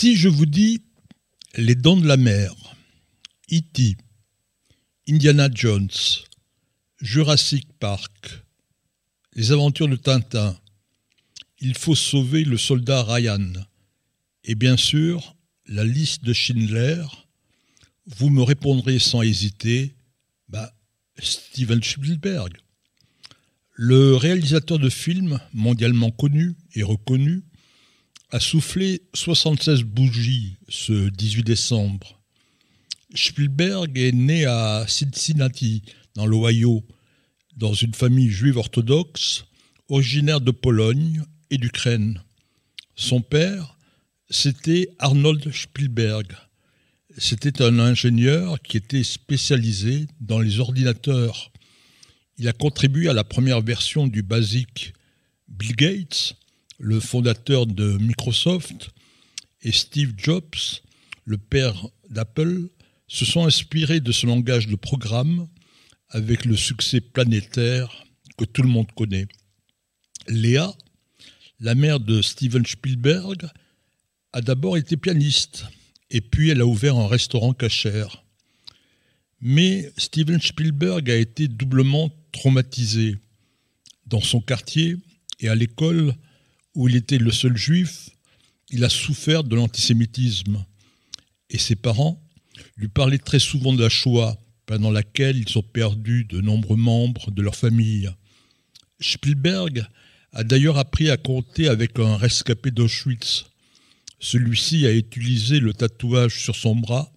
Si je vous dis Les Dents de la Mer, E.T., Indiana Jones, Jurassic Park, Les Aventures de Tintin, Il faut sauver le soldat Ryan, et bien sûr la liste de Schindler, vous me répondrez sans hésiter, bah, Steven Spielberg. Le réalisateur de films mondialement connu et reconnu a soufflé 76 bougies ce 18 décembre. Spielberg est né à Cincinnati, dans l'Ohio, dans une famille juive orthodoxe, originaire de Pologne et d'Ukraine. Son père, c'était Arnold Spielberg. C'était un ingénieur qui était spécialisé dans les ordinateurs. Il a contribué à la première version du BASIC. Bill Gates, le fondateur de Microsoft, et Steve Jobs, le père d'Apple, se sont inspirés de ce langage de programme avec le succès planétaire que tout le monde connaît. Léa, la mère de Steven Spielberg, a d'abord été pianiste et puis elle a ouvert un restaurant cachère. Mais Steven Spielberg a été doublement traumatisé. Dans son quartier et à l'école où il était le seul juif, il a souffert de l'antisémitisme. Et ses parents lui parlaient très souvent de la Shoah, pendant laquelle ils ont perdu de nombreux membres de leur famille. Spielberg a d'ailleurs appris à compter avec un rescapé d'Auschwitz, celui-ci a utilisé le tatouage sur son bras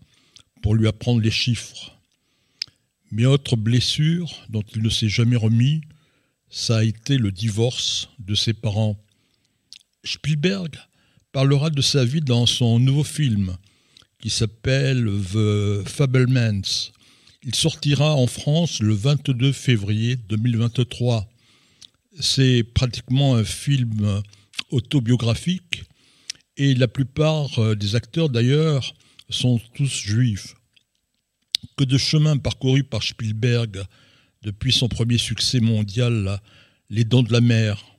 pour lui apprendre les chiffres. Mais autre blessure dont il ne s'est jamais remis, ça a été le divorce de ses parents. Spielberg parlera de sa vie dans son nouveau film qui s'appelle The Fablemans. Il sortira en France le 22 février 2023. C'est pratiquement un film autobiographique et la plupart euh, des acteurs d'ailleurs sont tous juifs. Que de chemin parcouru par Spielberg depuis son premier succès mondial, Les Dents de la Mer.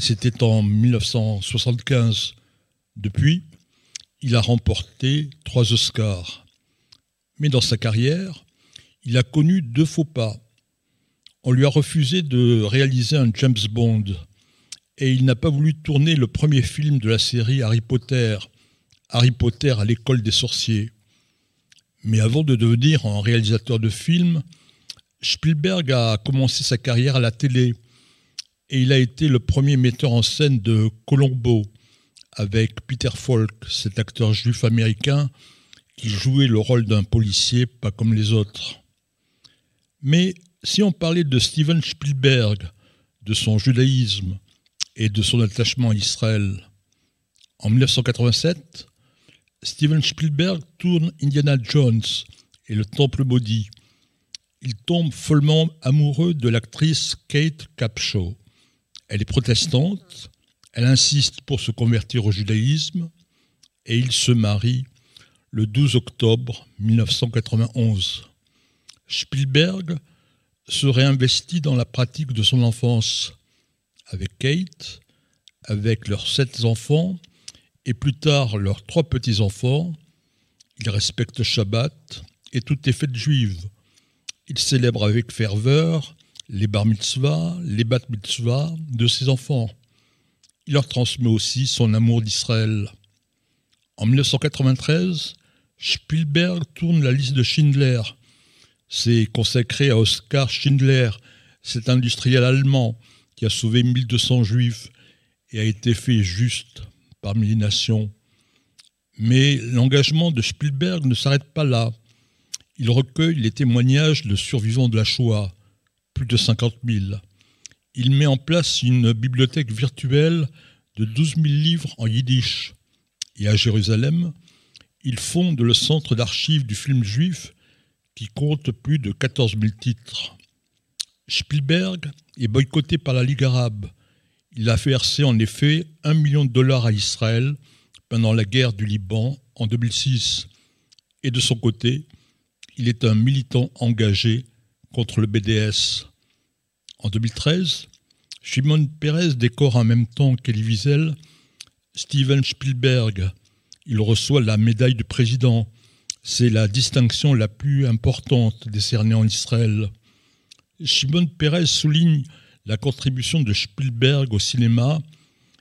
C'était en 1975. Depuis, il a remporté trois Oscars. Mais dans sa carrière, il a connu deux faux pas. On lui a refusé de réaliser un James Bond et il n'a pas voulu tourner le premier film de la série Harry Potter, Harry Potter à l'école des sorciers. Mais avant de devenir un réalisateur de films, Spielberg a commencé sa carrière à la télé et il a été le premier metteur en scène de Colombo avec Peter Falk, cet acteur juif américain qui jouait le rôle d'un policier pas comme les autres. Mais si on parlait de Steven Spielberg, de son judaïsme, et de son attachement à Israël. En 1987, Steven Spielberg tourne Indiana Jones et le Temple maudit. Il tombe follement amoureux de l'actrice Kate Capshaw. Elle est protestante, elle insiste pour se convertir au judaïsme et il se marie le 12 octobre 1991. Spielberg se réinvestit dans la pratique de son enfance avec Kate, avec leurs sept enfants et plus tard leurs trois petits-enfants. Ils respectent Shabbat et toutes les fêtes juives. Ils célèbrent avec ferveur les bar mitzvahs, les bat mitzvahs de ses enfants. Il leur transmet aussi son amour d'Israël. En 1993, Spielberg tourne la liste de Schindler. C'est consacré à Oskar Schindler, cet industriel allemand qui a sauvé 1200 juifs et a été fait juste parmi les nations. Mais l'engagement de Spielberg ne s'arrête pas là. Il recueille les témoignages de survivants de la Shoah, plus de 50 000. Il met en place une bibliothèque virtuelle de 12 000 livres en yiddish. Et à Jérusalem, il fonde le centre d'archives du film juif qui compte plus de 14 000 titres. Spielberg est boycotté par la Ligue arabe. Il a versé en effet un million de dollars à Israël pendant la guerre du Liban en 2006. Et de son côté, il est un militant engagé contre le BDS. En 2013, Shimon Peres décore en même temps qu'Elie Wiesel Steven Spielberg. il reçoit la médaille de président. C'est la distinction la plus importante décernée en Israël. Shimon Peres souligne la contribution de Spielberg au cinéma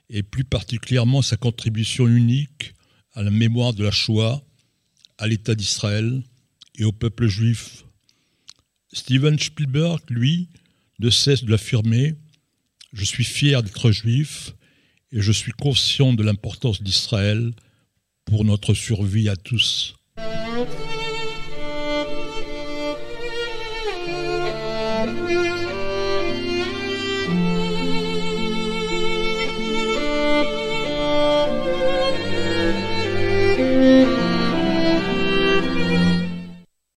et plus particulièrement sa contribution unique à la mémoire de la Shoah, à l'État d'Israël et au peuple juif. Steven Spielberg, lui, ne cesse de l'affirmer, je suis fier d'être juif et je suis conscient de l'importance d'Israël pour notre survie à tous.